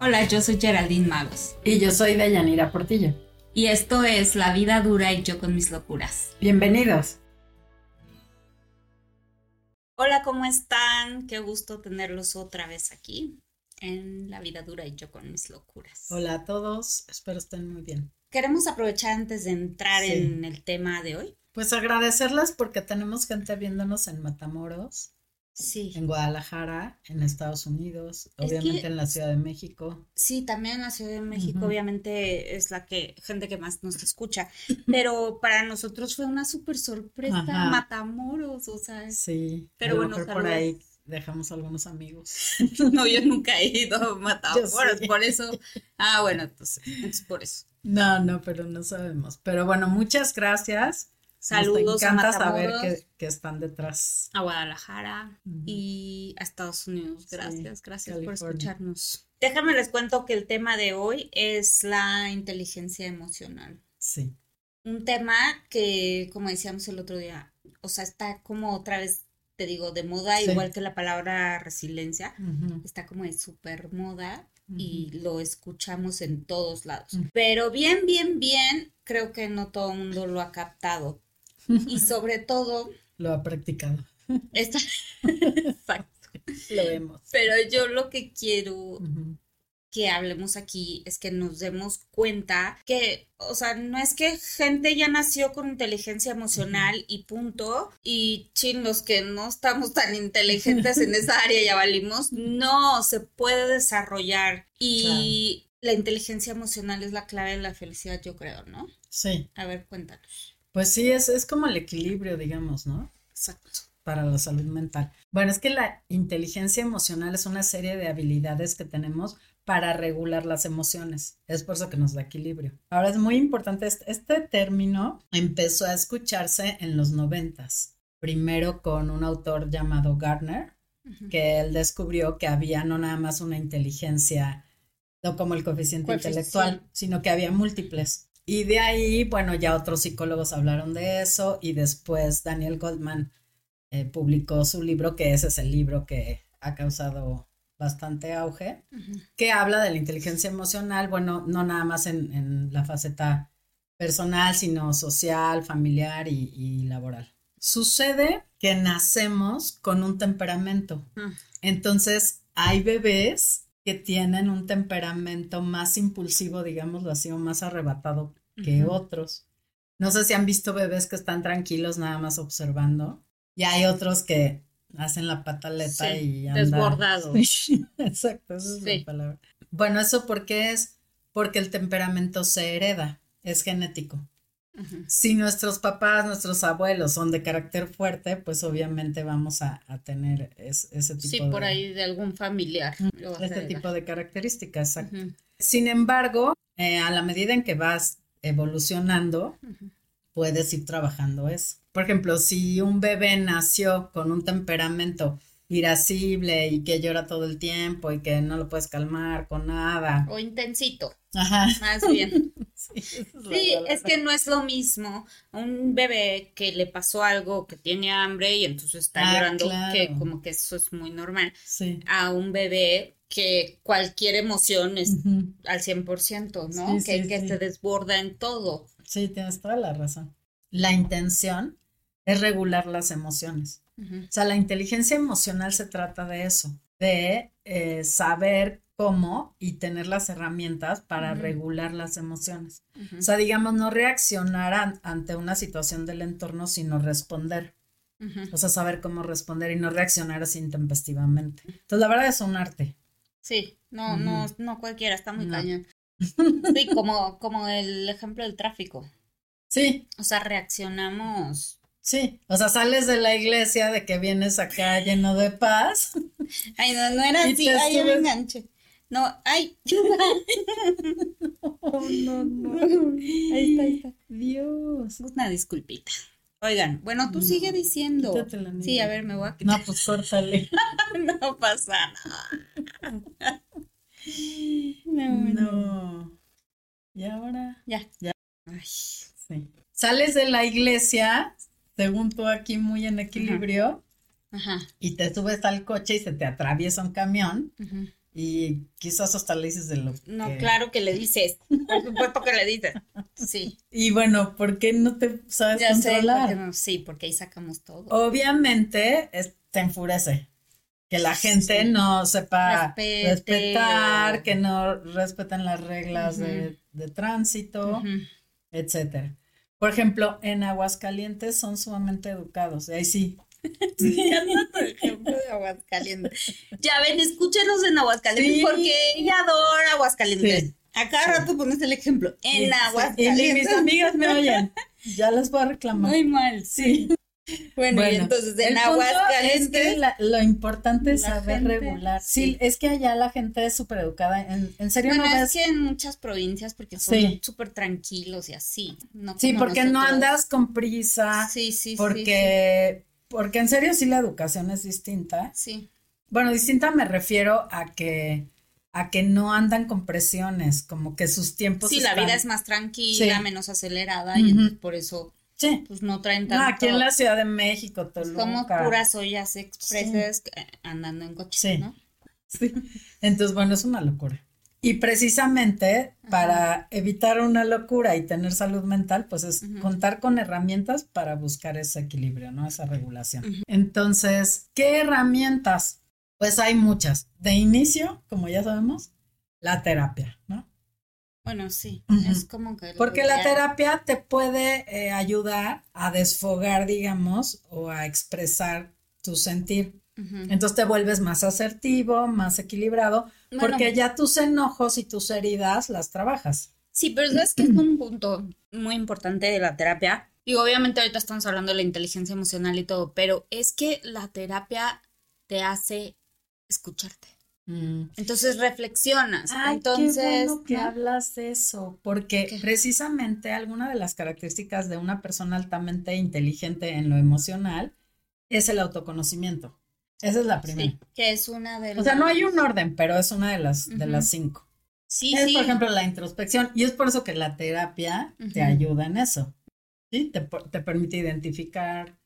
Hola, yo soy Geraldine Magos. Y yo soy Deyanira Portillo. Y esto es La vida dura y yo con mis locuras. Bienvenidos. Hola, ¿cómo están? Qué gusto tenerlos otra vez aquí en La vida dura y yo con mis locuras. Hola a todos, espero estén muy bien. Queremos aprovechar antes de entrar Sí. en el tema de hoy. Pues agradecerles porque tenemos gente viéndonos en Matamoros, Sí. en Guadalajara, en Estados Unidos, Es obviamente que- en la Ciudad de México. Sí, también la Ciudad de México obviamente es la que gente que más nos escucha, pero para nosotros fue una súper sorpresa Ajá. Matamoros, o sea, Sí, Pero bueno, por ahí dejamos algunos amigos. no, yo nunca he ido a Matamoros, por eso, ah, bueno, entonces, entonces por eso. No, no, pero no sabemos. Pero bueno, muchas gracias. Saludos Nos a encanta saber Matamoros, que, que están detrás. a Guadalajara y a Estados Unidos. Sí, Gracias, gracias por escucharnos. Déjame les cuento que el tema de hoy es la inteligencia emocional. Sí, Un tema que, como decíamos el otro día, o sea, está como otra vez, te digo, de moda, Sí. igual que la palabra resiliencia, está como de super moda y lo escuchamos en todos lados. Pero bien, bien, bien, creo que no todo el mundo lo ha captado. Y sobre todo, Lo ha practicado. esta... Exacto. Lo vemos. Pero yo lo que quiero que hablemos aquí es que nos demos cuenta que, o sea, no es que gente ya nació con inteligencia emocional y punto, y chin, los que no estamos tan inteligentes en esa área ya valimos, no, se puede desarrollar y la inteligencia emocional es la clave de la felicidad, yo creo, ¿no? Sí. A ver, cuéntanos. Pues sí, es, es como el equilibrio, digamos, ¿no? Exacto. Para la salud mental. Bueno, es que la inteligencia emocional es una serie de habilidades que tenemos para regular las emociones. Es por eso que nos da equilibrio. Ahora es muy importante, este, este término empezó a escucharse en los noventas. Primero con un autor llamado Gardner, que él descubrió que había no nada más una inteligencia, no como el coeficiente Coeficiente. intelectual, sino que había múltiples. Y de ahí, bueno, ya otros psicólogos hablaron de eso y después Daniel Goldman eh, publicó su libro, que ese es el libro que ha causado bastante auge, que habla de la inteligencia emocional, bueno, no nada más en, en la faceta personal, sino social, familiar y, y laboral. Sucede que nacemos con un temperamento. Mm. Entonces, hay bebés que tienen un temperamento más impulsivo, digámoslo así, o más arrebatado que otros. No sé si han visto bebés que están tranquilos nada más observando. Y hay otros que hacen la pataleta Sí, y andan. desbordados. Sí, exacto, esa es Sí. la palabra. Bueno, ¿eso por qué es? Porque el temperamento se hereda, es genético. Si nuestros papás, nuestros abuelos son de carácter fuerte, pues obviamente vamos a, a tener es- ese tipo Sí, de, por ahí de algún familiar. este tipo de características. exacto. Sin embargo, eh, a la medida en que vas evolucionando, puedes ir trabajando eso. Por ejemplo, si un bebé nació con un temperamento irascible y que llora todo el tiempo y que no lo puedes calmar con nada. O intensito, Ajá. más bien. Sí, es Sí, que no es lo mismo un bebé que le pasó algo, que tiene hambre y entonces está Ah, llorando, claro. que como que eso es muy normal, Sí. a un bebé que cualquier emoción es Ujú. al 100%, ¿no? Sí, que, sí, que sí. se desborda en todo. Sí, tienes toda la razón. La intención es regular las emociones. O sea, la inteligencia emocional se trata de eso, de eh, saber cómo y tener las herramientas para regular las emociones. O sea, digamos, no reaccionar an- ante una situación del entorno, sino responder. O sea, saber cómo responder y no reaccionar así intempestivamente. Entonces, la verdad es un arte. Sí, no, no, no cualquiera, está muy No. cañón. Sí, como, como el ejemplo del tráfico. Sí, O sea, reaccionamos. sí. O sea, sales de la iglesia de que vienes acá lleno de paz. Ay, no, no era así, ay, ya me enganché. No, ay. Oh, no, no. Ahí está, ahí está. Dios. Una disculpita. Oigan, bueno, tú No, sigue diciendo. Sí, a ver, me voy a quitar. No, pues córtale. No pasa nada. No. Y ahora, Ya. Ya. Ay, sí. Sales de la iglesia, según tú aquí muy en equilibrio, ajá. y te subes al coche y se te atraviesa un camión ujú. Y quizás hasta le dices de lo No, claro que le dices. Por supuesto que le dices. Sí. Y bueno, ¿por qué no te sabes Ya sé, controlar? porque no- sí, porque ahí sacamos todo. Obviamente es- te enfurece que la gente Sí. no sepa Respete respetar, que no respeten las reglas de, de tránsito, Ujú. etcétera. Por ejemplo, en Aguascalientes son sumamente educados. y Ahí sí. Sí, Por ejemplo, de Aguascalientes. Ya ven, escúchenos en Aguascalientes Sí. porque ella adora Aguascalientes. Sí. A cada rato pones el ejemplo. En Y- Y mis Aguascalientes. amigas me oyen. Ya les voy a reclamar. Muy mal, sí. Bueno, y entonces en punto es Aguascalientes. que la- lo importante es saber gente, regular. Sí, sí. es que allá la gente es súper educada. En, en serio Bueno, no es ves. que en muchas provincias porque son Sí. súper tranquilos y así. No Sí, porque no andas con prisa. Sí, sí, sí, porque, porque en serio sí la educación es distinta. Sí. Bueno, distinta me refiero a que a que no andan con presiones, como que sus tiempos Sí, la vida es más tranquila, Sí. menos acelerada y Ujú. entonces por eso Sí. pues no traen No, tanto. aquí en la Ciudad de México, Toluca. Somos puras ollas expresas eh, andando en coche. ¿no? Sí. Entonces, bueno, es una locura. Y precisamente para evitar una locura y tener salud mental, pues es contar con herramientas para buscar ese equilibrio, ¿no? Esa regulación. Entonces, ¿qué herramientas? Pues hay muchas. De inicio, como ya sabemos, la terapia, ¿no? Bueno, sí, es como que... Porque la terapia te puede eh, ayudar a desfogar, digamos, o a expresar tu sentir. Entonces te vuelves más asertivo, más equilibrado, Bueno, porque ya tus enojos y tus heridas las trabajas. Sí, pero sabes que es un punto muy importante de la terapia. Digo, obviamente ahorita estamos hablando de la inteligencia emocional y todo, pero es que la terapia te hace escucharte. Entonces reflexionas. Ay, Entonces, qué bueno que ¿no? hablas de eso, porque ¿Qué? precisamente alguna de las características de una persona altamente inteligente en lo emocional es el autoconocimiento. Esa es la primera. Sí, que es una de O sea, las- no hay un orden, pero es una de las, de las cinco. Sí, es, sí. por ejemplo, la introspección, y es por eso que la terapia te ayuda en eso. ¿sí? Te, te permite identificar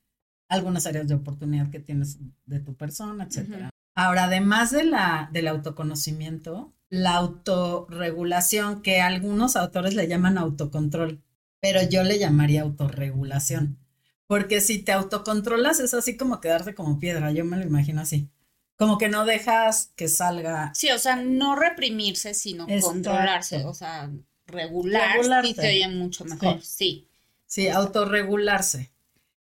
algunas áreas de oportunidad que tienes de tu persona, etcétera. Ahora, además de la, del autoconocimiento, la autorregulación, que algunos autores le llaman autocontrol, pero yo le llamaría autorregulación. Porque si te autocontrolas es así como quedarte como piedra, yo me lo imagino así. Como que no dejas que salga Sí, o sea, no reprimirse, sino Exacto. controlarse, o sea, regular sí Regularse. te oye mucho mejor, sí. Sí, autorregularse.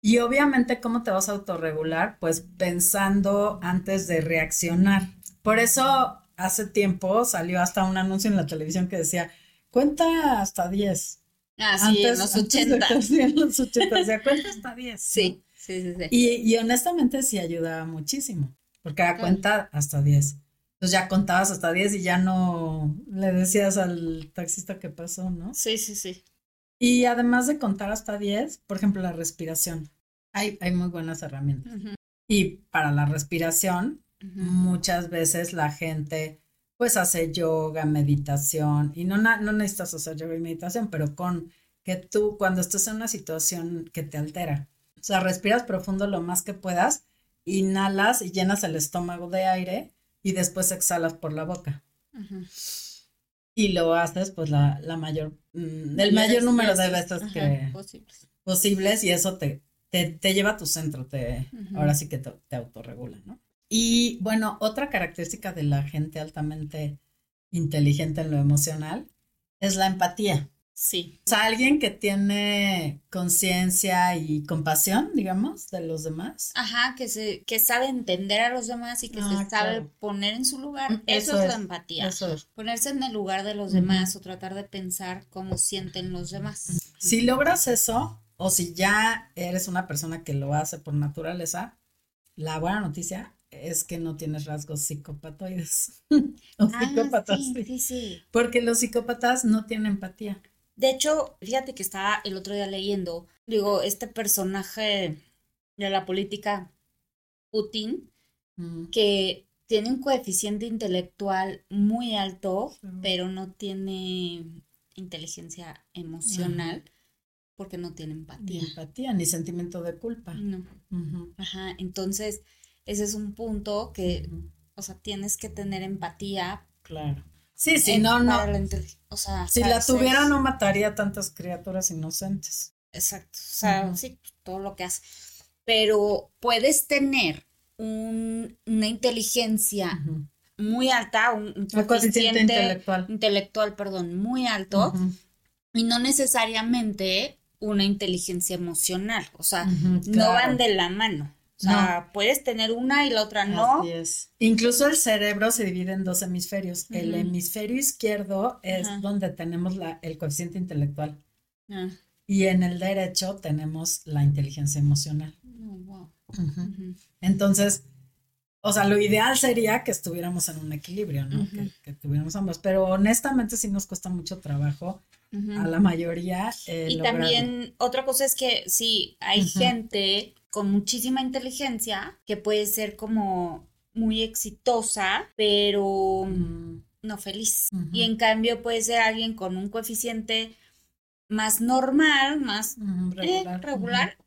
Y obviamente, ¿cómo te vas a autorregular? Pues pensando antes de reaccionar. Por eso hace tiempo salió hasta un anuncio en la televisión que decía, cuenta hasta 10. Ah, sí, en los antes de 80. que- sí, en los 80, o sea, cuenta hasta 10. Sí, sí, sí, sí. Y, y honestamente sí ayudaba muchísimo, porque da cuenta hasta 10. Entonces ya contabas hasta 10 y ya no le decías al taxista qué pasó, ¿no? Sí, sí, sí. Y además de contar hasta 10, por ejemplo, la respiración. Hay, hay muy buenas herramientas. Y para la respiración, muchas veces la gente pues hace yoga, meditación, y no, no necesitas hacer yoga y meditación, pero con que tú cuando estés en una situación que te altera, o sea, respiras profundo lo más que puedas, inhalas y llenas el estómago de aire y después exhalas por la boca. Y lo haces pues la, la mayor, mm, el mayor número de veces Ajá, que posibles. posibles y eso te, te, te lleva a tu centro, te, ahora sí que te, te autorregula, ¿no? Y bueno, otra característica de la gente altamente inteligente en lo emocional es la empatía. Sí. O sea, alguien que tiene conciencia y compasión, digamos, de los demás. Ajá, que se, que sabe entender a los demás y que Ah, se sabe claro. poner en su lugar. Mm, Eso, eso es, es, la empatía. Eso es. Ponerse en el lugar de los demás o tratar de pensar cómo sienten los demás. Si logras eso, o si ya eres una persona que lo hace por naturaleza, la buena noticia es que no tienes rasgos psicopatoides. o Ah, psicópatas, sí, sí. sí, sí. Porque los psicópatas no tienen empatía. De hecho, fíjate que estaba el otro día leyendo, digo, este personaje de la política, Putin, Mm, que tiene un coeficiente intelectual muy alto, Sí. pero no tiene inteligencia emocional porque no tiene Ni empatía. empatía, ni sentimiento de culpa. No. Ajá, entonces ese es un punto que o sea, tienes que tener empatía. Claro. Sí, si no, no. o sea, si la tuviera, no mataría a tantas criaturas inocentes. Exacto. O sea, sí, todo lo que hace. Pero puedes tener un, una inteligencia muy alta, un, coeficiente intelectual. intelectual, perdón, muy alto, y no necesariamente una inteligencia emocional, o sea, no van de la mano. O sea, puedes tener una y la otra no. Así es. Incluso el cerebro se divide en dos hemisferios. El hemisferio izquierdo es donde tenemos la, el coeficiente intelectual. Ah. Y en el derecho tenemos la inteligencia emocional. Oh, Entonces, o sea, lo ideal sería que estuviéramos en un equilibrio, ¿no? que, tuviéramos ambos. Pero honestamente sí nos cuesta mucho trabajo a la mayoría. Eh, y también otra cosa es que sí, hay gente con muchísima inteligencia que puede ser como muy exitosa, pero no feliz. Y en cambio puede ser alguien con un coeficiente más normal, más eh, regular,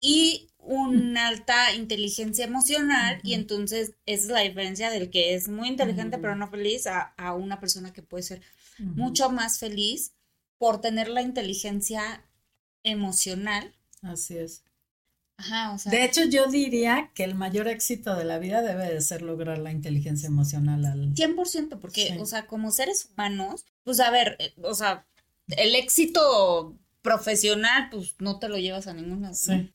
y una alta inteligencia emocional y entonces esa es la diferencia del que es muy inteligente pero no feliz a, una persona que puede ser mucho más feliz por tener la inteligencia emocional. Así es. Ajá, o sea, de hecho, yo diría que el mayor éxito de la vida debe de ser lograr la inteligencia emocional al... 100%, porque, o sea, como seres humanos, pues a ver, eh, o sea, el éxito profesional, pues no te lo llevas a ninguna. Sí.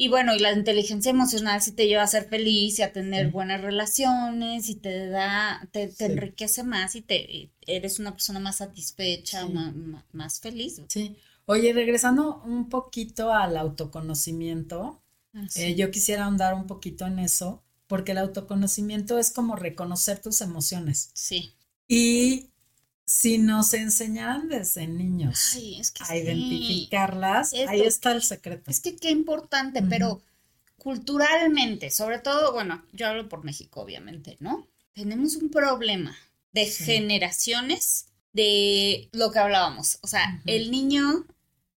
Y bueno, y la inteligencia emocional sí te lleva a ser feliz y a tener buenas relaciones y te da, te, enriquece más y te eres una persona más satisfecha, más, feliz. Sí. Oye, regresando un poquito al autoconocimiento, eh, yo quisiera ahondar un poquito en eso, porque el autoconocimiento es como reconocer tus emociones. Sí. Y si nos enseñaran desde niños a identificarlas, ahí está el secreto. Es que qué importante, pero culturalmente, sobre todo, bueno, yo hablo por México, obviamente, ¿no? Tenemos un problema de generaciones de lo que hablábamos. O sea, el niño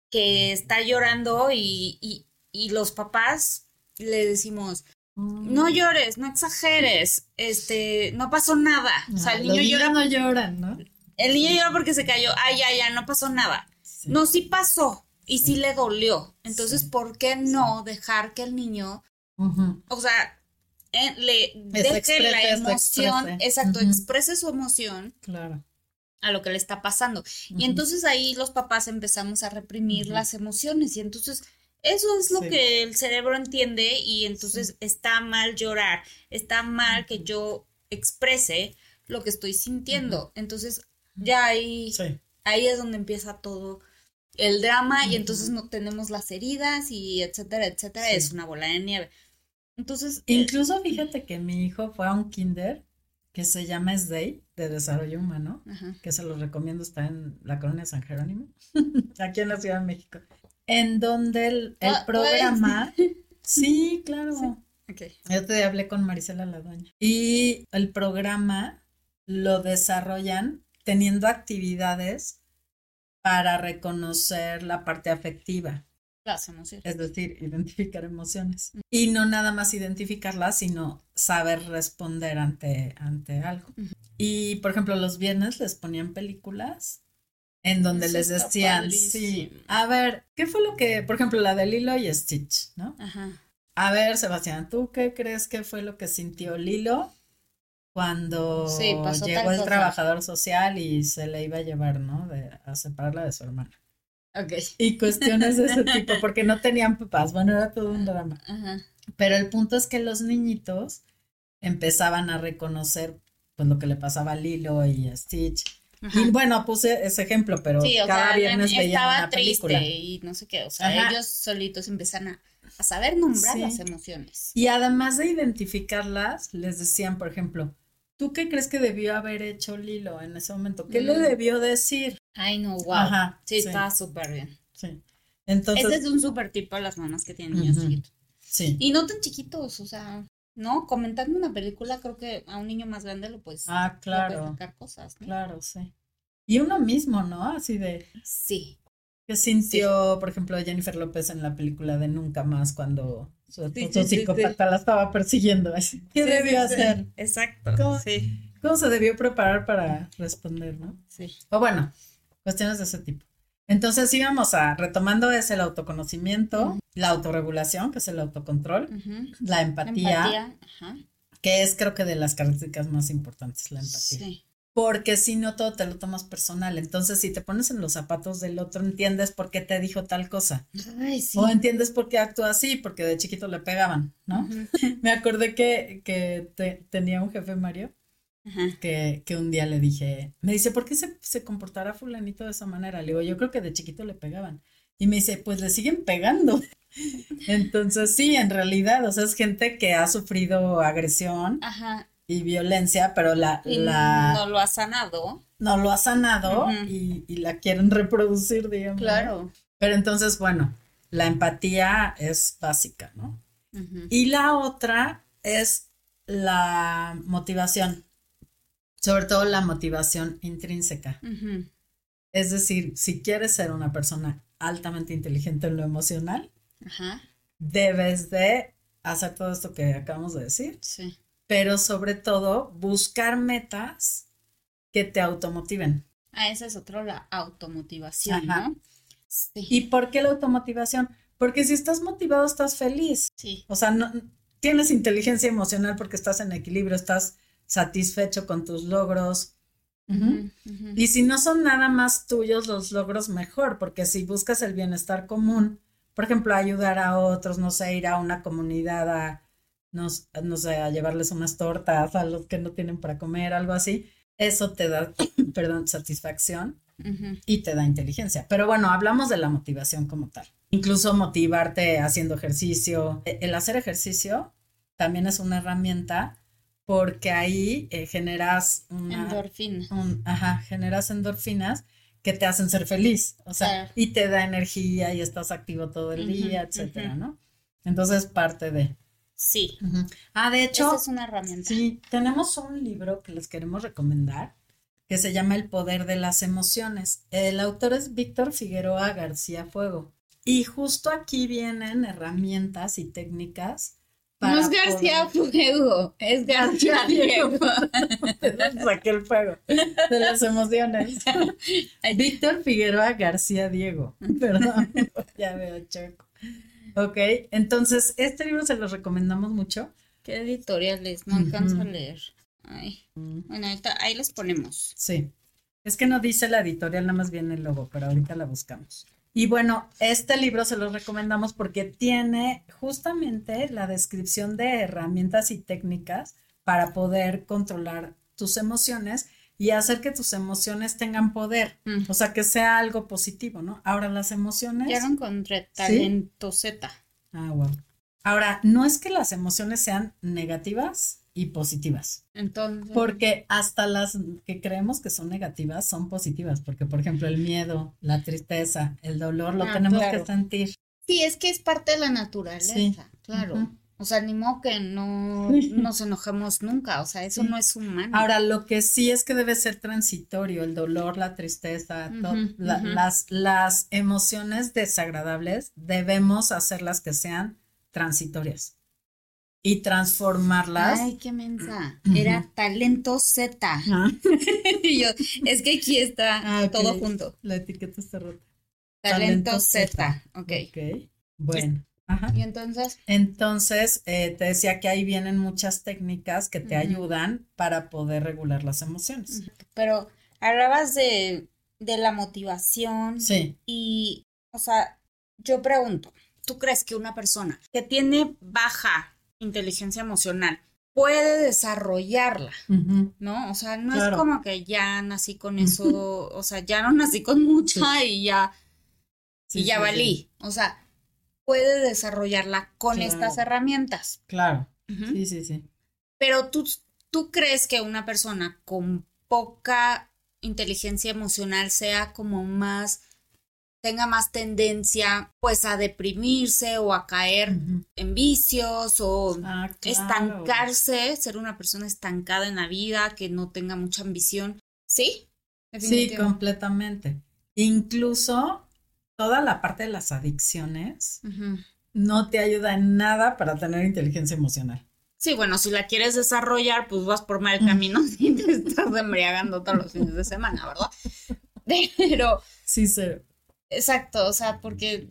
que está llorando y, los papás le decimos, no mm. llores, no exageres, este, no pasó nada. o sea, el niño llora. no lloran, ¿no? El niño lloró porque se cayó. Ay, ya, ya, no pasó nada. No, sí pasó. Y sí, le dolió. Entonces, ¿por qué no dejar que el niño, o sea, eh, le deje la emoción, exacto, exprese su emoción claro. a lo que le está pasando. Y entonces ahí los papás empezamos a reprimir las emociones. Y entonces eso es lo que el cerebro entiende y entonces está mal llorar, está mal que yo exprese lo que estoy sintiendo. Entonces ya ahí, ahí es donde empieza todo el drama y entonces no tenemos las heridas y etcétera, etcétera, es una bola de nieve. Entonces... Eh, Incluso fíjate que mi hijo fue a un kinder que se llama SDAY, de Desarrollo Humano, que se los recomiendo, está en la colonia San Jerónimo, aquí en la Ciudad de México, en donde el, ah, programa... sí, claro. Yo te hablé con Marisela Ladoña. Y el programa lo desarrollan teniendo actividades para reconocer la parte afectiva. Las emociones. Es decir, identificar emociones. Y no nada más identificarlas, sino saber responder ante, ante algo. Y, por ejemplo, los viernes les ponían películas en donde les decían, sí, a ver, ¿qué fue lo que, por ejemplo, la de Lilo y Stitch, ¿no? Ajá. A ver, Sebastián, ¿tú qué crees que fue lo que sintió Lilo cuando llegó el trabajador social y se le iba a llevar, ¿no? De, a separarla de su hermana. Ok. Y cuestiones de ese tipo, porque no tenían papás, bueno, era todo un drama. Ajá. Pero el punto es que los niñitos empezaban a reconocer pues lo que le pasaba a Lilo y a Stitch. Y bueno, puse ese ejemplo, pero cada viernes veían una película. y no sé qué, o sea, ellos solitos empiezan a, saber nombrar las emociones. Y además de identificarlas, les decían, por ejemplo, ¿Tú qué crees que debió haber hecho Lilo en ese momento? ¿Qué le debió decir? Ay, no, wow. Ajá, sí, está súper bien. Sí. Entonces. Ese es un súper tipo de las mamás que tienen niños chiquitos. Sí. Y no tan chiquitos, o sea, ¿no? Comentando una película, creo que a un niño más grande lo puedes. Ah, claro. sacar cosas. Claro, sí. Y uno mismo, ¿no? Así de. Sí. ¿Qué sintió, por ejemplo, Jennifer López en la película de Nunca Más cuando su esposo psicópata la estaba persiguiendo? ¿Qué debió hacer? Exacto. ¿Cómo, sí. ¿Cómo se debió preparar para responder, no? Sí. O bueno, cuestiones de ese tipo. Entonces íbamos a, retomando es el autoconocimiento, la autorregulación, que es el autocontrol, la empatía, que es creo que de las características más importantes, la empatía. Sí. Porque si no, todo te lo tomas personal. Entonces, si te pones en los zapatos del otro, entiendes por qué te dijo tal cosa. Ay, sí. O entiendes por qué actúa así, porque de chiquito le pegaban, ¿no? Me acordé que, que tenía un jefe, Mario, que, que, un día le dije, me dice, ¿por qué se, se comportará fulanito de esa manera? Le digo, yo creo que de chiquito le pegaban. Y me dice, pues le siguen pegando. Entonces, sí, en realidad, o sea, es gente que ha sufrido agresión. Ajá y violencia, pero la, no lo ha sanado. No lo ha sanado y, la quieren reproducir, digamos. Claro. Pero entonces, bueno, la empatía es básica, ¿no? Y la otra es la motivación, sobre todo la motivación intrínseca. Es decir, si quieres ser una persona altamente inteligente en lo emocional, debes de hacer todo esto que acabamos de decir. Sí pero sobre todo buscar metas que te automotiven. Ah, esa es otra, la automotivación, ¿no? Sí. ¿Y por qué la automotivación? Porque si estás motivado, estás feliz. Sí. O sea, no, tienes inteligencia emocional porque estás en equilibrio, estás satisfecho con tus logros. Y si no son nada más tuyos los logros, mejor, porque si buscas el bienestar común, por ejemplo, ayudar a otros, no sé, ir a una comunidad a nos, no sé, a llevarles unas tortas a los que no tienen para comer, algo así, eso te da, perdón, satisfacción y te da inteligencia. Pero bueno, hablamos de la motivación como tal. Incluso motivarte haciendo ejercicio. E, el hacer ejercicio también es una herramienta porque ahí eh, generas una, endorfinas. ajá, generas endorfinas que te hacen ser feliz, o sea, y te da energía y estás activo todo el día, etcétera, ¿no? Entonces parte de Sí. Ah, de hecho. es una herramienta. Sí, tenemos un libro que les queremos recomendar que se llama El poder de las emociones. El autor es Víctor Figueroa García Fuego. Y justo aquí vienen herramientas y técnicas. Para no es García Fuego, es García Diego. Saqué el fuego de las emociones. Víctor Figueroa García Diego. Perdón, ya veo choco. Ok, entonces este libro se los recomendamos mucho. ¿Qué editoriales? No alcanzo a leer. Ay. Bueno, ahí les ponemos. Sí. Es que no dice la editorial, nada más viene el logo, pero ahorita la buscamos. Y bueno, este libro se los recomendamos porque tiene justamente la descripción de herramientas y técnicas para poder controlar tus emociones y hacer que tus emociones tengan poder, mm. o sea, que sea algo positivo, ¿no? Ahora las emociones... Ya lo encontré, talento Z. Ah, wow. Ahora, no es que las emociones sean negativas y positivas. Entonces. Porque hasta las que creemos que son negativas son positivas, porque por ejemplo el miedo, la tristeza, el dolor lo ah, tenemos que sentir. Sí, es que es parte de la naturaleza, claro. O sea, ni modo que no nos enojemos nunca, o sea, eso no es humano. Ahora, lo que sí es que debe ser transitorio, el dolor, la tristeza, las, las emociones desagradables, debemos hacerlas que sean transitorias y transformarlas. Ay, qué mensa. Era talento Z. y yo, es que aquí está ah, todo junto. La etiqueta está rota. Talento, Z. Z. Ok. Ok. Bueno. Y entonces. Entonces, eh, te decía que ahí vienen muchas técnicas que te ayudan para poder regular las emociones. Pero hablabas de, de la motivación. Sí. Y, o sea, yo pregunto, ¿tú crees que una persona que tiene baja inteligencia emocional puede desarrollarla, ¿no? O sea, no es como que ya nací con eso, o sea, ya no nací con mucha y ya, y ya valí. O sea, puede desarrollarla con estas herramientas. Claro. Sí, sí, sí. Pero tú, tú crees que una persona con poca inteligencia emocional sea como más tenga más tendencia pues a deprimirse o a caer en vicios o ah, estancarse, ser una persona estancada en la vida, que no tenga mucha ambición. ¿Sí? Sí, completamente. Incluso toda la parte de las adicciones no te ayuda en nada para tener inteligencia emocional. Sí, bueno, si la quieres desarrollar, pues vas por mal camino y te estás embriagando todos los fines de semana, ¿verdad? Pero. Sí, sí. Exacto, o sea, porque.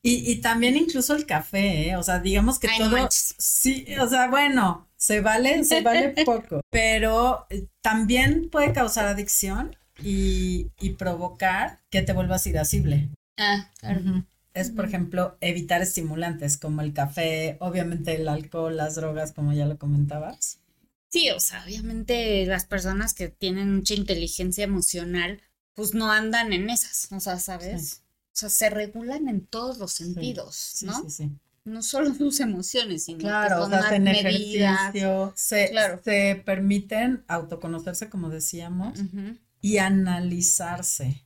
Y, y también incluso el café, ¿eh? O sea, digamos que todo. sí, o sea, bueno, se vale, se vale poco. Pero eh, también puede causar adicción y, y provocar que te vuelvas irascible. Ah, claro. Es, por ejemplo, evitar estimulantes como el café, obviamente el alcohol, las drogas, como ya lo comentabas. Sí, o sea, obviamente las personas que tienen mucha inteligencia emocional, pues no andan en esas, o sea, ¿sabes? O sea, se regulan en todos los sentidos, ¿no? Sí, sí, No solo sus emociones, sino claro, que son o sea, en ejercicio, se, se permiten autoconocerse, como decíamos, y analizarse.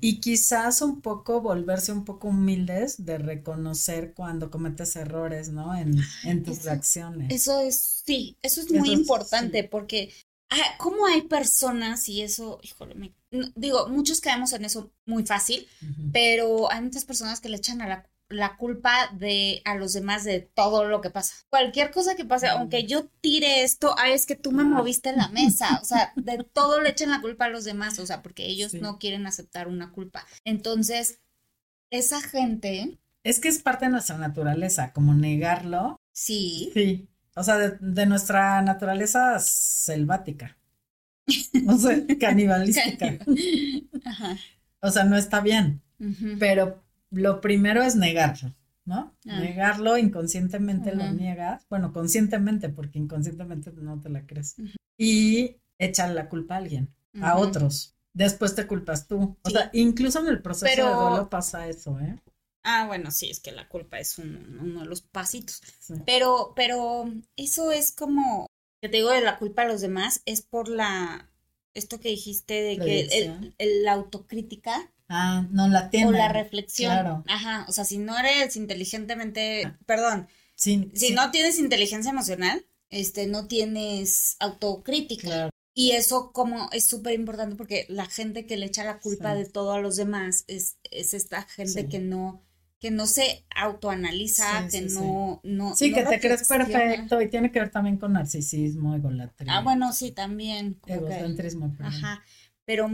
Y quizás un poco volverse un poco humildes de reconocer cuando cometes errores, ¿no? En, en tus reacciones. Eso es, sí, eso es muy importante porque ah, ¿cómo hay personas y eso, híjole, me, digo, muchos caemos en eso muy fácil, pero hay muchas personas que le echan a la la culpa de a los demás de todo lo que pasa. Cualquier cosa que pase, aunque yo tire esto, ay, es que tú me moviste la mesa, o sea, de todo le echan la culpa a los demás, o sea, porque ellos no quieren aceptar una culpa. Entonces, esa gente... Es que es parte de nuestra naturaleza, como negarlo. Sí. Sí. O sea, de, nuestra naturaleza selvática. O sea, canibalística. Ajá. O sea, no está bien. Pero lo primero es negarlo, ¿no? Ah. Negarlo inconscientemente lo niegas, bueno, conscientemente, porque inconscientemente no te la crees. Y echarle la culpa a alguien, a otros. Después te culpas tú. O sea, incluso en el proceso de duelo pasa eso, ¿eh? Ah, bueno, sí, es que la culpa es uno de los pasitos. Pero, pero eso es como, que te digo de la culpa a los demás, es por la, esto que dijiste de que el, la autocrítica Ah, no la tiene. O la reflexión. Ajá, o sea, si no eres inteligentemente, ah. perdón, si no tienes inteligencia emocional, este, no tienes autocrítica. Y eso como es súper importante porque la gente que le echa la culpa de todo a los demás es, es esta gente que no que no se autoanaliza, que no, no Sí, que te crees perfecto y tiene que ver también con narcisismo, egolatría. Ah, bueno, sí, también. Egocentrismo. Ajá, pero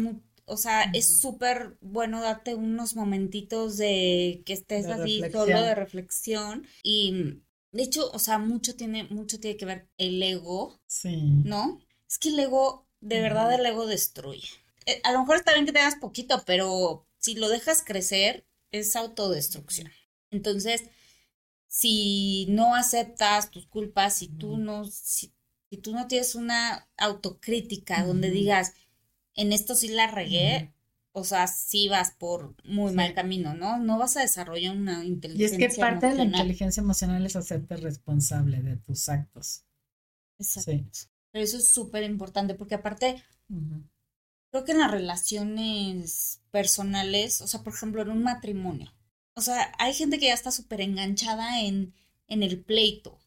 o sea, es súper bueno darte unos momentitos de que estés así solo de reflexión y de hecho, o sea, mucho tiene mucho tiene que ver el ego, sí. ¿no? Es que el ego, de verdad el ego destruye. Eh, a lo mejor está bien que tengas poquito, pero si lo dejas crecer es autodestrucción. Entonces, si no aceptas tus culpas, si tú no si, tú no tienes una autocrítica donde digas en esto sí la regué, o sea, sí vas por muy mal camino, ¿no? No vas a desarrollar una inteligencia Y es que parte de la inteligencia emocional es hacerte responsable de tus actos. Exacto. Pero eso es súper importante porque aparte, creo que en las relaciones personales, o sea, por ejemplo, en un matrimonio, o sea, hay gente que ya está súper enganchada en, en el pleito,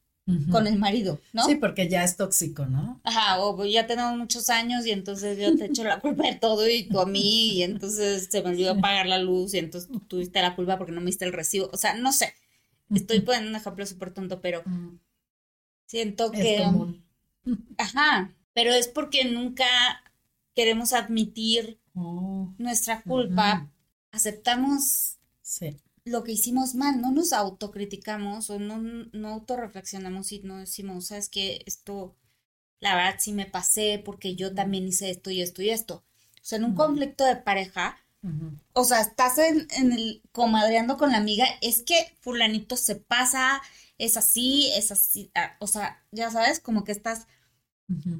con el marido, ¿no? Sí, porque ya es tóxico, ¿no? Ajá, o ya tenemos muchos años y entonces yo te echo la culpa de todo y tú a mí y entonces se me olvidó pagar la luz y entonces tú tuviste la culpa porque no me diste el recibo. O sea, no sé. Estoy poniendo un ejemplo súper tonto, pero siento que... Ajá, pero es porque nunca queremos admitir oh. nuestra culpa. Aceptamos sí lo que hicimos mal, no nos autocriticamos o no, no autorreflexionamos y no decimos, sabes que esto, la verdad sí me pasé porque yo también hice esto y esto y esto. O sea, en un conflicto de pareja, o sea, estás en, en, el comadreando con la amiga, es que fulanito se pasa, es así, es así, ah, o sea, ya sabes, como que estás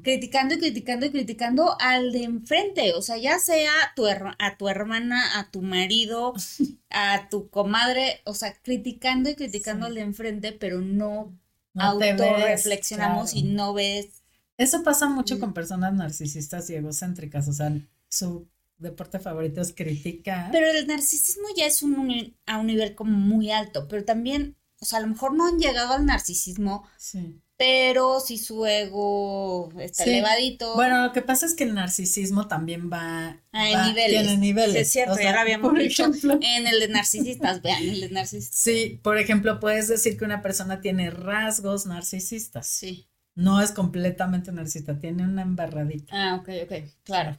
criticando y criticando y criticando al de enfrente, o sea, ya sea tu a tu hermana, a tu marido, a tu comadre, o sea, criticando y criticando al de enfrente, pero no, no autorreflexionamos y no ves. Eso pasa mucho mm. con personas narcisistas y egocéntricas, o sea, su deporte favorito es criticar. Pero el narcisismo ya es un, a un nivel como muy alto, pero también, o sea, a lo mejor no han llegado al narcisismo. Sí pero si su ego está Sí. elevadito. Bueno, lo que pasa es que el narcisismo también va, Ah, en va- niveles. tiene niveles. Sí, es cierto, O ya sea, lo habíamos dicho. ejemplo, En el de narcisistas, vean, el de narcisistas. sí, por ejemplo, puedes decir que una persona tiene rasgos narcisistas. Sí. No es completamente narcisista, tiene una embarradita. Ah, ok, ok, claro.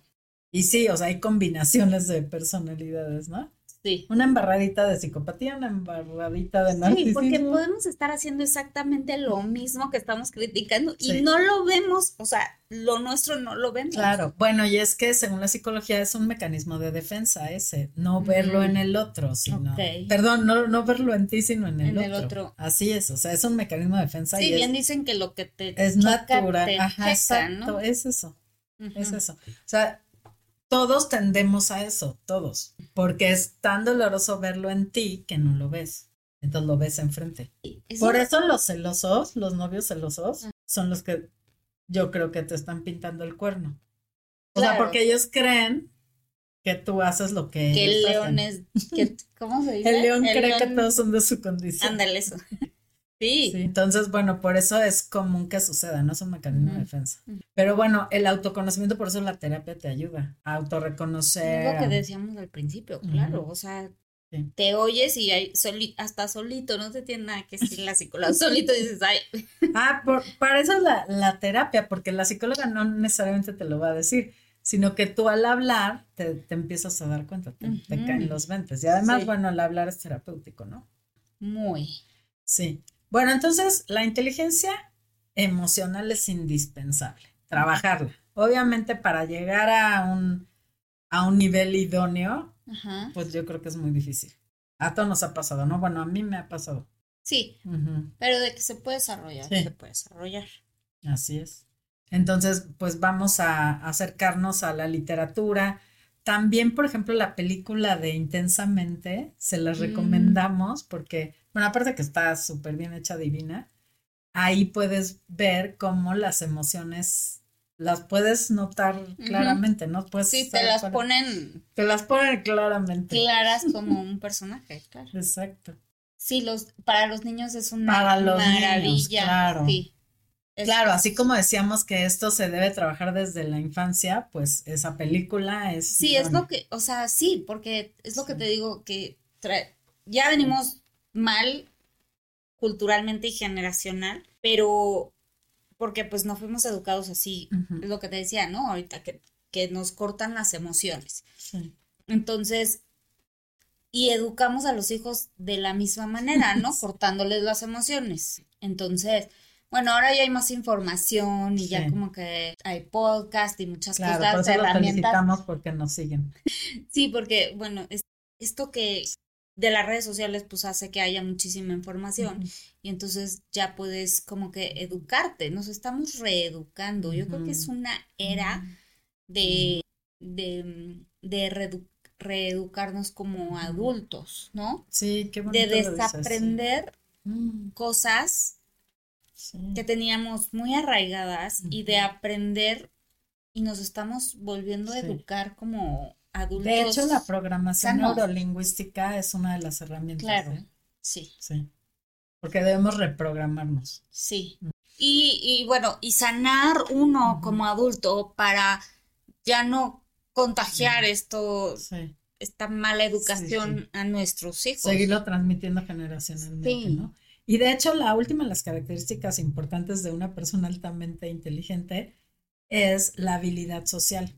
Y sí, o sea, hay combinaciones de personalidades, ¿no? Sí. Una embarradita de psicopatía, una embarradita de Sí, narcisismo. porque podemos estar haciendo exactamente lo mismo que estamos criticando y Sí. no lo vemos, o sea, lo nuestro no lo vemos. Claro, bueno, y es que según la psicología es un mecanismo de defensa ese, no verlo Mm. en el otro, sino, perdón, no, no verlo en ti, sino en el, En el otro. Así es, o sea, es un mecanismo de defensa Sí, y bien es, dicen que lo que te es natural, te ajá, checa, exacto, ¿no? es eso, es eso. O sea, todos tendemos a eso, todos, porque es tan doloroso verlo en ti que no lo ves, entonces lo ves enfrente. Por eso los celosos, los novios celosos, Ah. son los que yo creo que te están pintando el cuerno. O sea, porque ellos creen que tú haces lo que que el león hacen. es, que, ¿cómo se dice? El león El cree que todos son de su condición. Ándale eso. Sí. Sí, entonces, bueno, por eso es común que suceda, no es un mecanismo de defensa. Pero bueno, el autoconocimiento, por eso la terapia te ayuda a Es autorreconocer. lo que decíamos al principio, claro, o sea, Sí. te oyes y hay soli- hasta solito, no te tiene nada que decir la psicóloga, solito dices, ay, Ah, por, para eso es la, la terapia, porque la psicóloga no necesariamente te lo va a decir, sino que tú al hablar te, te empiezas a dar cuenta, te, caen los 20. Y además, Sí. bueno, el hablar es terapéutico, ¿no? muy. Sí. Bueno, entonces la inteligencia emocional es indispensable, trabajarla. Obviamente para llegar a un, a un nivel idóneo, Ajá. pues yo creo que es muy difícil. A todos nos ha pasado, ¿no? Bueno, a mí me ha pasado. Sí, pero de que se puede desarrollar, Sí. se puede desarrollar. Así es. Entonces, pues vamos a acercarnos a la literatura. También, por ejemplo, la película de Intensamente, se las Mm. recomendamos porque, bueno, aparte que está súper bien hecha, divina, ahí puedes ver cómo las emociones las puedes notar claramente, ¿no? Puedes Sí, te las ponen te las ponen claramente. claras como un personaje, claro. Exacto. Sí, los, para los niños es una Para los niños, maravilla. claro. Sí. Es- Claro, así como decíamos que esto se debe trabajar desde la infancia, pues esa película es Sí, es lo que, o sea, sí, porque es lo que Sí. te digo, que trae- ya venimos mal culturalmente y generacional, pero porque pues no fuimos educados así, es lo que te decía, ¿no? Ahorita que, que nos cortan las emociones. sí. Entonces, y educamos a los hijos de la misma manera, ¿no? Cortándoles las emociones. Entonces, bueno, ahora ya hay más información y ya como que hay podcast y muchas Claro, por cosas, eso herramientas. felicitamos porque nos siguen. Sí, porque, bueno, es- esto que de las redes sociales pues hace que haya muchísima información y entonces ya puedes como que educarte, nos estamos reeducando. Yo creo que es una era de, de, de reedu- reeducarnos como adultos, ¿no? Sí, qué De bonito lo dices, sí. desaprender Mm, cosas sí. que teníamos muy arraigadas y de aprender y nos estamos volviendo a educar como adultos. De hecho, la programación sanos. neurolingüística es una de las herramientas. Claro, ¿eh? sí. Sí. Porque debemos reprogramarnos. Sí. Y, y bueno, y sanar uno como adulto para ya no contagiar esto, Sí. esta mala educación a nuestros hijos. Seguirlo transmitiendo generacionalmente, Sí. ¿no? Y de hecho, la última de las características importantes de una persona altamente inteligente es la habilidad social.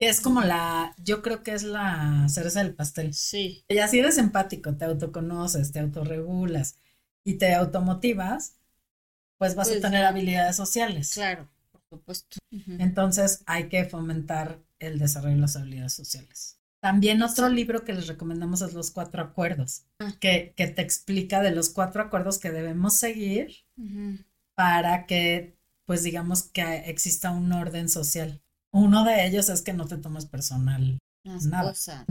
Es como la, yo creo que es la cereza del pastel. Sí, Y así eres empático, te autoconoces, te autorregulas y te automotivas, pues vas a Pues tener ya. habilidades sociales. claro, por supuesto. Entonces hay que fomentar el desarrollo de las habilidades sociales. También otro libro que les recomendamos es Los Cuatro Acuerdos, Ah. que, que te explica de los cuatro acuerdos que debemos seguir para que, pues digamos que exista un orden social. Uno de ellos es que no te tomes personal. Las Nada. cosas.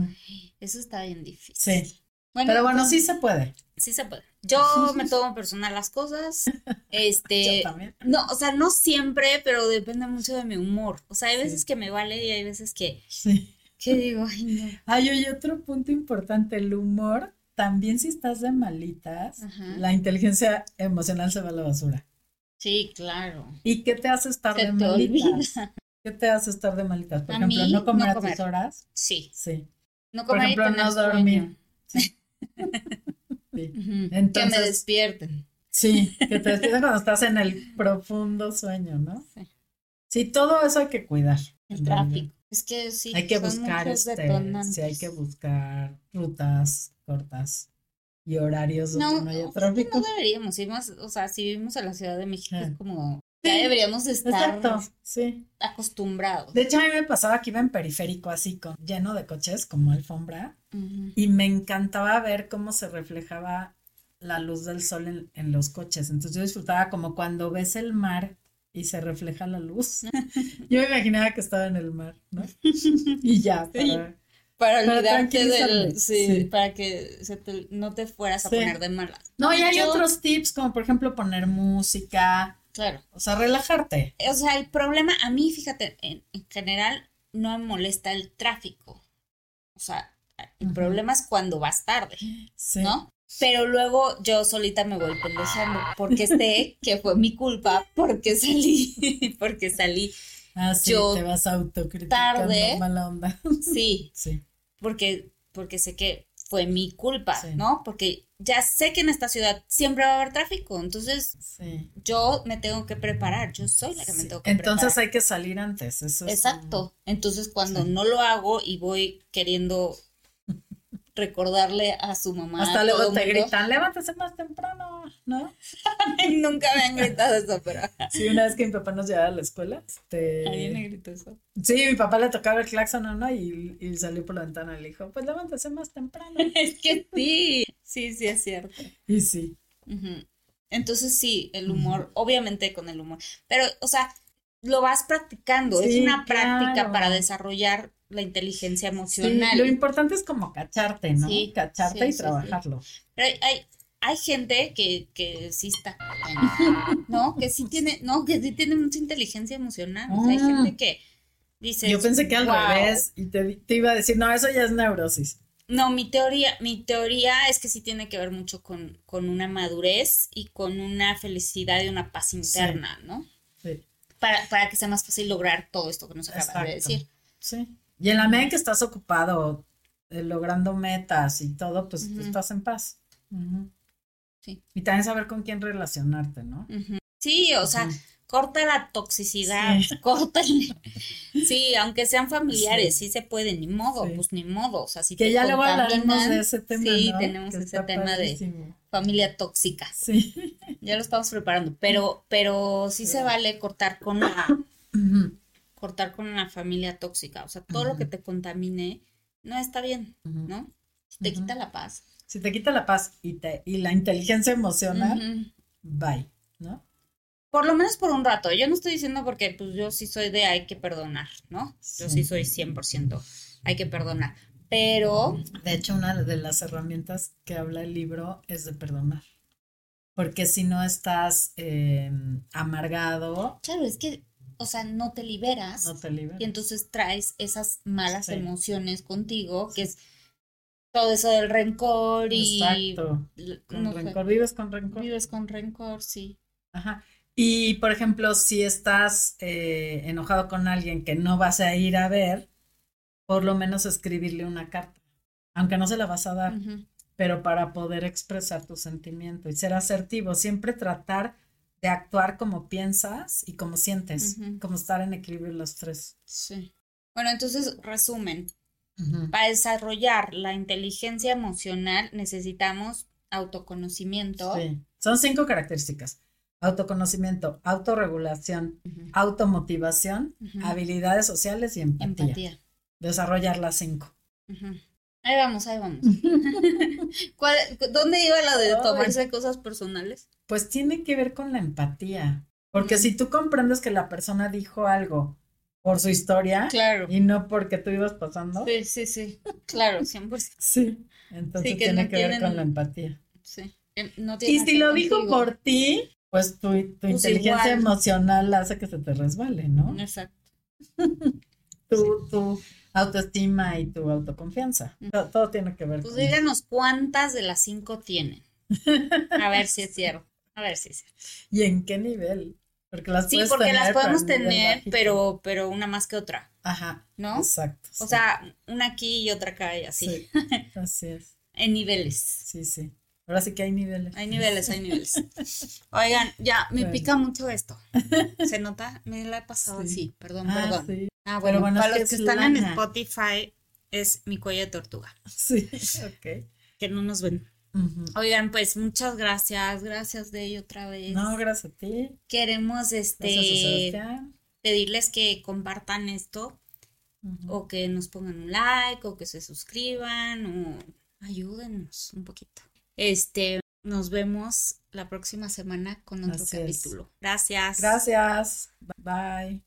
Eso está bien difícil. Sí. Bueno, Pero bueno, sí se puede. sí se puede. Yo me tomo personal las cosas. Este, Yo también. no, o sea, no siempre, pero depende mucho de mi humor. O sea, hay Sí. veces que me vale y hay veces que, Sí. que digo, ay, no. Ay, oye, otro punto importante, el humor. También si estás de malitas, Ajá. la inteligencia emocional se va a la basura. Sí, claro. ¿Y qué te hace estar Se de te malitas? olvida. ¿Qué te hace estar de malitas? Por A ejemplo, mí, no comer no a tus horas. Sí. Sí. No Por comer y ejemplo, no dormir. Sí. Que me despierten. Sí, que te despiertas cuando estás en el profundo sueño, ¿no? Sí. Sí, todo eso hay que cuidar. El tráfico. Es que sí, Hay que buscar este, sí, hay que buscar rutas cortas y horarios donde No, no, haya tráfico. no deberíamos, si vivimos- o sea, si vivimos en la Ciudad de México Ah. es como, ya deberíamos de estar Exacto, sí. acostumbrados. De hecho, a mí me pasaba que iba en periférico así, con, lleno de coches, como alfombra, y me encantaba ver cómo se reflejaba la luz del sol en, en los coches. Entonces yo disfrutaba como cuando ves el mar y se refleja la luz. Yo me imaginaba que estaba en el mar, ¿no? Y ya, Sí. para- Para Para olvidarte tranquilizarme, del, sí, sí. para que se te- no te fueras a Sí. poner de malas. No, y hay Yo- otros tips, como por ejemplo poner música, Claro. o sea, relajarte. O sea, el problema, a mí, fíjate, en, en general no me molesta el tráfico. O sea, el problema es cuando vas tarde, Sí. ¿no? Pero luego yo solita me voy pendejando porque sé que fue mi culpa porque salí, porque salí, Ah, sí, Yo te vas autocriticando, tarde. mala onda. sí, Sí, porque, porque sé que fue mi culpa, Sí. ¿no? Porque ya sé que en esta ciudad siempre va a haber tráfico, entonces sí. yo me tengo que preparar, yo soy la que me tengo que Entonces preparar. hay que salir antes, eso es Exacto. Entonces, cuando no lo hago y voy queriendo recordarle a su mamá. Hasta luego te mundo, gritan, levántese más temprano, ¿no? Nunca me han gritado eso, pero Sí, una vez que mi papá nos llevaba a la escuela, alguien me este, gritó eso. sí, mi papá le tocaba el claxon a uno y, y salió por la ventana y le dijo, pues levántese más temprano. Es que sí, sí, sí es cierto. Y sí. Entonces, sí, el humor, obviamente con el humor, pero, o sea, lo vas practicando, es una práctica para desarrollar la inteligencia sí, emocional. lo importante es como cacharte, ¿no? Sí, Cacharte sí, y trabajarlo. Pero hay, hay, hay gente que, que sí está, ¿no? Que sí tiene, no, que sí tiene mucha inteligencia emocional. O sea, hay Ah. gente que dice. Yo pensé que al revés y te, te iba a decir, no, eso ya es neurosis. No, mi teoría, mi teoría es que sí tiene que ver mucho con, con una madurez y con una felicidad y una paz interna, ¿no? Sí, Para, para que sea más fácil lograr todo esto que nos acabas de decir. sí. Y en la medida en que estás ocupado eh, logrando metas y todo, pues estás en paz. Sí. Y también saber con quién relacionarte, ¿no? Sí, o sea, corta la toxicidad, Sí. córtale. Sí, aunque sean familiares, Sí. sí, se puede, ni modo, Sí. pues ni modo. O sea, si Que te ya luego hablaremos de ese tema, sí, ¿no? tenemos Que ese tema de familia tóxica. Sí. Ya lo estamos preparando, pero, pero sí se vale cortar con la. Cortar con la familia tóxica. O sea, todo lo que te contamine no está bien. ¿no? Te Ujú. quita la paz. Si te quita la paz y, te, y la inteligencia emocional, bye, ¿no? Por lo menos por un rato. Yo no estoy diciendo porque pues yo sí soy de hay que perdonar, ¿no? Yo sí Sí. soy 100% hay que perdonar. Pero, De hecho, una de las herramientas que habla el libro es de perdonar. Porque si no estás eh, amargado, claro, es que, o sea, no te liberas no te liberas. y entonces traes esas malas Sí. emociones contigo, que es todo eso del rencor y Exacto. Con no sé, rencor, vives con rencor. vives con rencor, sí. Ajá. Y por ejemplo, si estás eh, enojado con alguien que no vas a ir a ver, por lo menos escribirle una carta, aunque no se la vas a dar, pero para poder expresar tu sentimiento y ser asertivo, siempre tratar de actuar como piensas y como sientes, como estar en equilibrio los tres. Sí. Bueno, entonces, resumen. Para desarrollar la inteligencia emocional necesitamos autoconocimiento. Sí. Son cinco características. Autoconocimiento, autorregulación, automotivación, habilidades sociales y empatía. Empatía. Desarrollar las cinco. Ahí vamos, ahí vamos. ¿Cuál- ¿Dónde iba la de Ay. tomarse cosas personales? Pues tiene que ver con la empatía. Porque Mm. si tú comprendes que la persona dijo algo por su historia Claro. y no porque tú ibas pasando, Sí, sí, sí. Claro, 100%. sí, entonces Sí, que tiene no que ver con la empatía. Sí. No tiene Y si lo dijo por ti, pues tu, tu Pues inteligencia igual. emocional hace que se te resbale, ¿no? Exacto. Tu, tu autoestima y tu autoconfianza. Mm. Todo, todo tiene que ver Pues con eso. díganos cuántas de las cinco tienen. A ver si es cierto. A ver si sí, ¿Y en qué nivel? Porque las Sí, porque las podemos tener, pero, pero una más que otra, Ajá, ¿no? exacto. O sí. sea, una aquí y otra acá y así, Sí, así es. en niveles. Sí, sí. Ahora sí que hay niveles. Hay niveles, hay niveles. Oigan, ya, me Bueno. pica mucho esto. ¿Se nota? Me la he pasado Sí. así, perdón, Ah, perdón. sí. Ah, Pero bueno, para los que es están en. Spotify, es mi cuello de tortuga, Sí, ok. que no nos ven. Oigan, pues muchas gracias, gracias de ello otra vez. No, gracias a ti. Queremos este pedirles que compartan esto o que nos pongan un like o que se suscriban o ayúdenos un poquito. Este, nos vemos la próxima semana con otro Así es. capítulo. Gracias. Gracias. Bye.